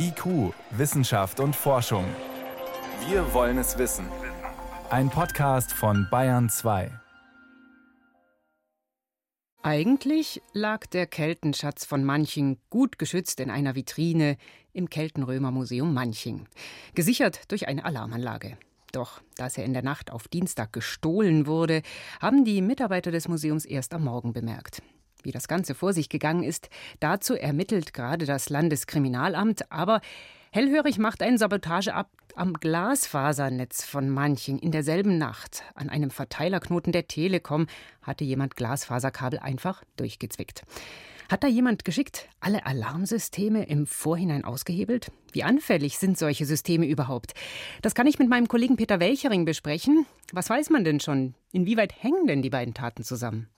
IQ, Wissenschaft und Forschung. Wir wollen es wissen. Ein Podcast von Bayern 2. Eigentlich lag der Keltenschatz von Manching gut geschützt in einer Vitrine im Keltenrömermuseum Manching, gesichert durch eine Alarmanlage. Doch, dass er in der Nacht auf Dienstag gestohlen wurde, haben die Mitarbeiter des Museums erst am Morgen bemerkt. Wie das Ganze vor sich gegangen ist, dazu ermittelt gerade das Landeskriminalamt, aber hellhörig macht ein Sabotageakt am Glasfasernetz von Manching in derselben Nacht. An einem Verteilerknoten der Telekom hatte jemand Glasfaserkabel einfach durchgezwickt. Hat da jemand geschickt alle Alarmsysteme im Vorhinein ausgehebelt? Wie anfällig sind solche Systeme überhaupt? Das kann ich mit meinem Kollegen Peter Welchering besprechen. Was weiß man denn schon? Inwieweit hängen denn die beiden Taten zusammen?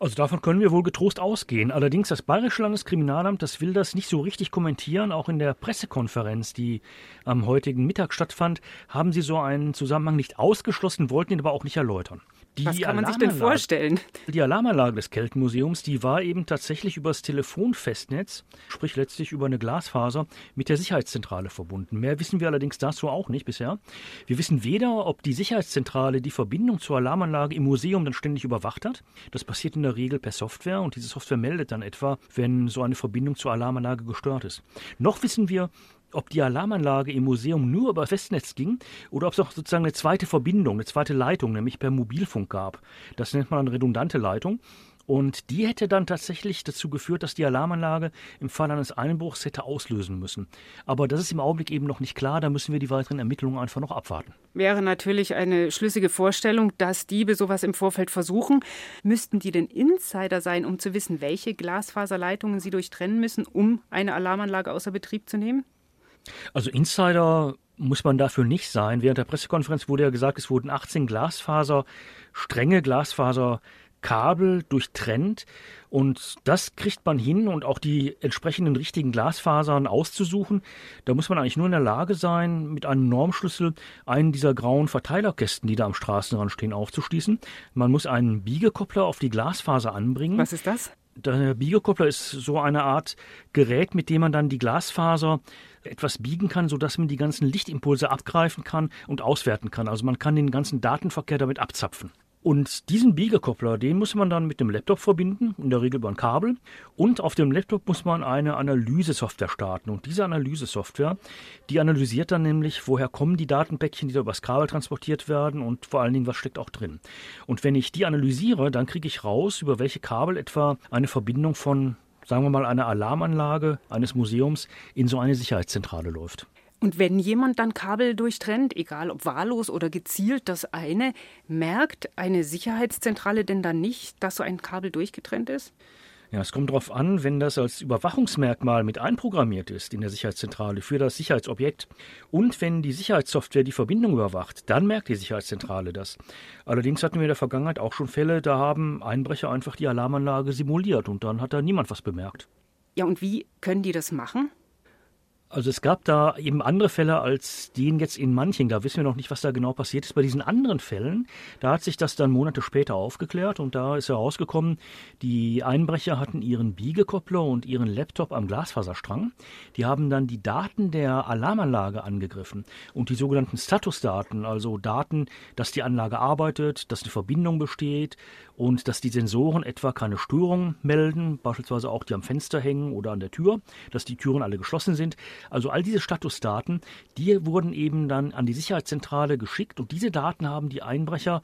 Also davon können wir wohl getrost ausgehen. Allerdings das Bayerische Landeskriminalamt, das will das nicht so richtig kommentieren. Auch in der Pressekonferenz, die am heutigen Mittag stattfand, haben sie so einen Zusammenhang nicht ausgeschlossen, wollten ihn aber auch nicht erläutern. Die Was kann man sich denn vorstellen? Die Alarmanlage des Keltenmuseums, die war eben tatsächlich übers Telefonfestnetz, sprich letztlich über eine Glasfaser, mit der Sicherheitszentrale verbunden. Mehr wissen wir allerdings dazu auch nicht bisher. Wir wissen weder, ob die Sicherheitszentrale die Verbindung zur Alarmanlage im Museum dann ständig überwacht hat. Das passiert in der Regel per Software und diese Software meldet dann etwa, wenn so eine Verbindung zur Alarmanlage gestört ist. Noch wissen wir, ob die Alarmanlage im Museum nur über Festnetz ging oder ob es auch sozusagen eine zweite Verbindung, eine zweite Leitung, nämlich per Mobilfunk gab. Das nennt man eine redundante Leitung. Und die hätte dann tatsächlich dazu geführt, dass die Alarmanlage im Fall eines Einbruchs hätte auslösen müssen. Aber das ist im Augenblick eben noch nicht klar. Da müssen wir die weiteren Ermittlungen einfach noch abwarten. Wäre natürlich eine schlüssige Vorstellung, dass Diebe sowas im Vorfeld versuchen. Müssten die denn Insider sein, um zu wissen, welche Glasfaserleitungen sie durchtrennen müssen, um eine Alarmanlage außer Betrieb zu nehmen? Also Insider muss man dafür nicht sein. Während der Pressekonferenz wurde ja gesagt, es wurden 18 Glasfaser, strenge Glasfaserkabel durchtrennt. Und das kriegt man hin und auch die entsprechenden richtigen Glasfasern auszusuchen. Da muss man eigentlich nur in der Lage sein, mit einem Normschlüssel einen dieser grauen Verteilerkästen, die da am Straßenrand stehen, aufzuschließen. Man muss einen Biegekoppler auf die Glasfaser anbringen. Was ist das? Der Biegekoppler ist so eine Art Gerät, mit dem man dann die Glasfaser etwas biegen kann, sodass man die ganzen Lichtimpulse abgreifen kann und auswerten kann. Also man kann den ganzen Datenverkehr damit abzapfen. Und diesen Biegekoppler, den muss man dann mit dem Laptop verbinden, in der Regel über ein Kabel. Und auf dem Laptop muss man eine Analysesoftware starten. Und diese Analysesoftware, die analysiert dann nämlich, woher kommen die Datenpäckchen, die da übers Kabel transportiert werden und vor allen Dingen, was steckt auch drin. Und wenn ich die analysiere, dann kriege ich raus, über welche Kabel etwa eine Verbindung von sagen wir mal, einer Alarmanlage eines Museums in so eine Sicherheitszentrale läuft. Und wenn jemand dann Kabel durchtrennt, egal ob wahllos oder gezielt das eine, merkt eine Sicherheitszentrale denn dann nicht, dass so ein Kabel durchgetrennt ist? Ja, es kommt darauf an, wenn das als Überwachungsmerkmal mit einprogrammiert ist in der Sicherheitszentrale für das Sicherheitsobjekt und wenn die Sicherheitssoftware die Verbindung überwacht, dann merkt die Sicherheitszentrale das. Allerdings hatten wir in der Vergangenheit auch schon Fälle, da haben Einbrecher einfach die Alarmanlage simuliert und dann hat da niemand was bemerkt. Ja, und wie können die das machen? Also es gab da eben andere Fälle als den jetzt in Manching. Da wissen wir noch nicht, was da genau passiert ist. Bei diesen anderen Fällen, da hat sich das dann Monate später aufgeklärt und da ist herausgekommen, die Einbrecher hatten ihren Biegekoppler und ihren Laptop am Glasfaserstrang. Die haben dann die Daten der Alarmanlage angegriffen und die sogenannten Statusdaten, also Daten, dass die Anlage arbeitet, dass eine Verbindung besteht und dass die Sensoren etwa keine Störung melden, beispielsweise auch die am Fenster hängen oder an der Tür, dass die Türen alle geschlossen sind. Also all diese Statusdaten, die wurden eben dann an die Sicherheitszentrale geschickt und diese Daten haben die Einbrecher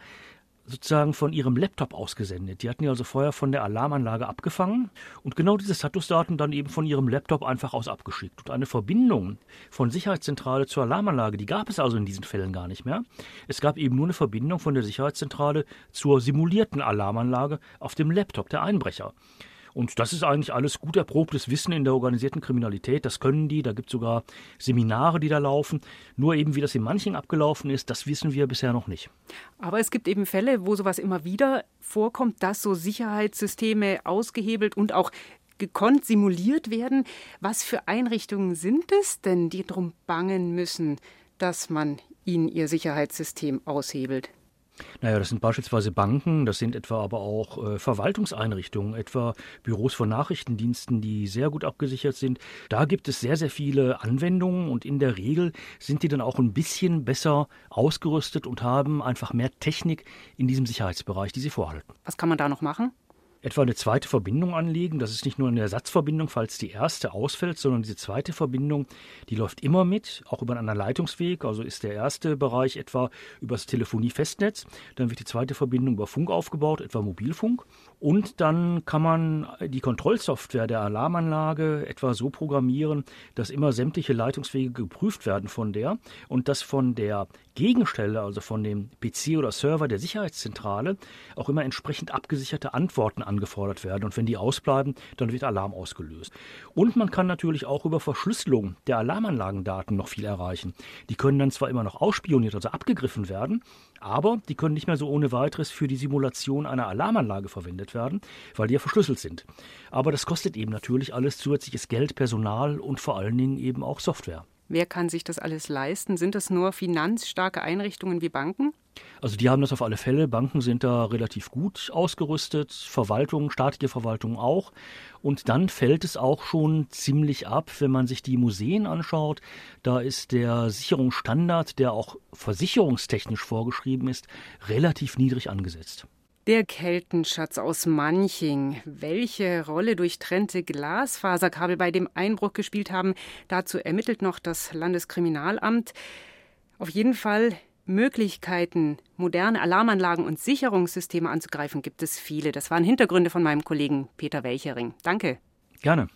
sozusagen von ihrem Laptop ausgesendet. Die hatten die also vorher von der Alarmanlage abgefangen und genau diese Statusdaten dann eben von ihrem Laptop einfach aus abgeschickt. Und eine Verbindung von Sicherheitszentrale zur Alarmanlage, die gab es also in diesen Fällen gar nicht mehr. Es gab eben nur eine Verbindung von der Sicherheitszentrale zur simulierten Alarmanlage auf dem Laptop der Einbrecher. Und das ist eigentlich alles gut erprobtes Wissen in der organisierten Kriminalität. Das können die. Da gibt es sogar Seminare, die da laufen. Nur eben, wie das in manchen abgelaufen ist, das wissen wir bisher noch nicht. Aber es gibt eben Fälle, wo sowas immer wieder vorkommt, dass so Sicherheitssysteme ausgehebelt und auch gekonnt simuliert werden. Was für Einrichtungen sind es denn, die darum bangen müssen, dass man ihnen ihr Sicherheitssystem aushebelt? Naja, das sind beispielsweise Banken, das sind etwa aber auch äh, Verwaltungseinrichtungen, etwa Büros von Nachrichtendiensten, die sehr gut abgesichert sind. Da gibt es sehr, sehr viele Anwendungen und in der Regel sind die dann auch ein bisschen besser ausgerüstet und haben einfach mehr Technik in diesem Sicherheitsbereich, die sie vorhalten. Was kann man da noch machen? Etwa eine zweite Verbindung anlegen. Das ist nicht nur eine Ersatzverbindung, falls die erste ausfällt, sondern diese zweite Verbindung, die läuft immer mit, auch über einen Leitungsweg. Also ist der erste Bereich etwa über das Telefonie-Festnetz. Dann wird die zweite Verbindung über Funk aufgebaut, etwa Mobilfunk. Und dann kann man die Kontrollsoftware der Alarmanlage etwa so programmieren, dass immer sämtliche Leitungswege geprüft werden von der und dass von der Gegenstelle, also von dem PC oder Server der Sicherheitszentrale, auch immer entsprechend abgesicherte Antworten angefordert werden. Und wenn die ausbleiben, dann wird Alarm ausgelöst. Und man kann natürlich auch über Verschlüsselung der Alarmanlagendaten noch viel erreichen. Die können dann zwar immer noch ausspioniert, also abgegriffen werden, aber die können nicht mehr so ohne weiteres für die Simulation einer Alarmanlage verwendet werden, weil die ja verschlüsselt sind. Aber das kostet eben natürlich alles zusätzliches Geld, Personal und vor allen Dingen eben auch Software. Wer kann sich das alles leisten? Sind das nur finanzstarke Einrichtungen wie Banken? Also die haben das auf alle Fälle. Banken sind da relativ gut ausgerüstet, Verwaltung, staatliche Verwaltung auch. Und dann fällt es auch schon ziemlich ab, wenn man sich die Museen anschaut. Da ist der Sicherungsstandard, der auch versicherungstechnisch vorgeschrieben ist, relativ niedrig angesetzt. Der Keltenschatz aus Manching. Welche Rolle durchtrennte Glasfaserkabel bei dem Einbruch gespielt haben, dazu ermittelt noch das Landeskriminalamt. Auf jeden Fall Möglichkeiten, moderne Alarmanlagen und Sicherungssysteme anzugreifen, gibt es viele. Das waren Hintergründe von meinem Kollegen Peter Welchering. Danke. Gerne.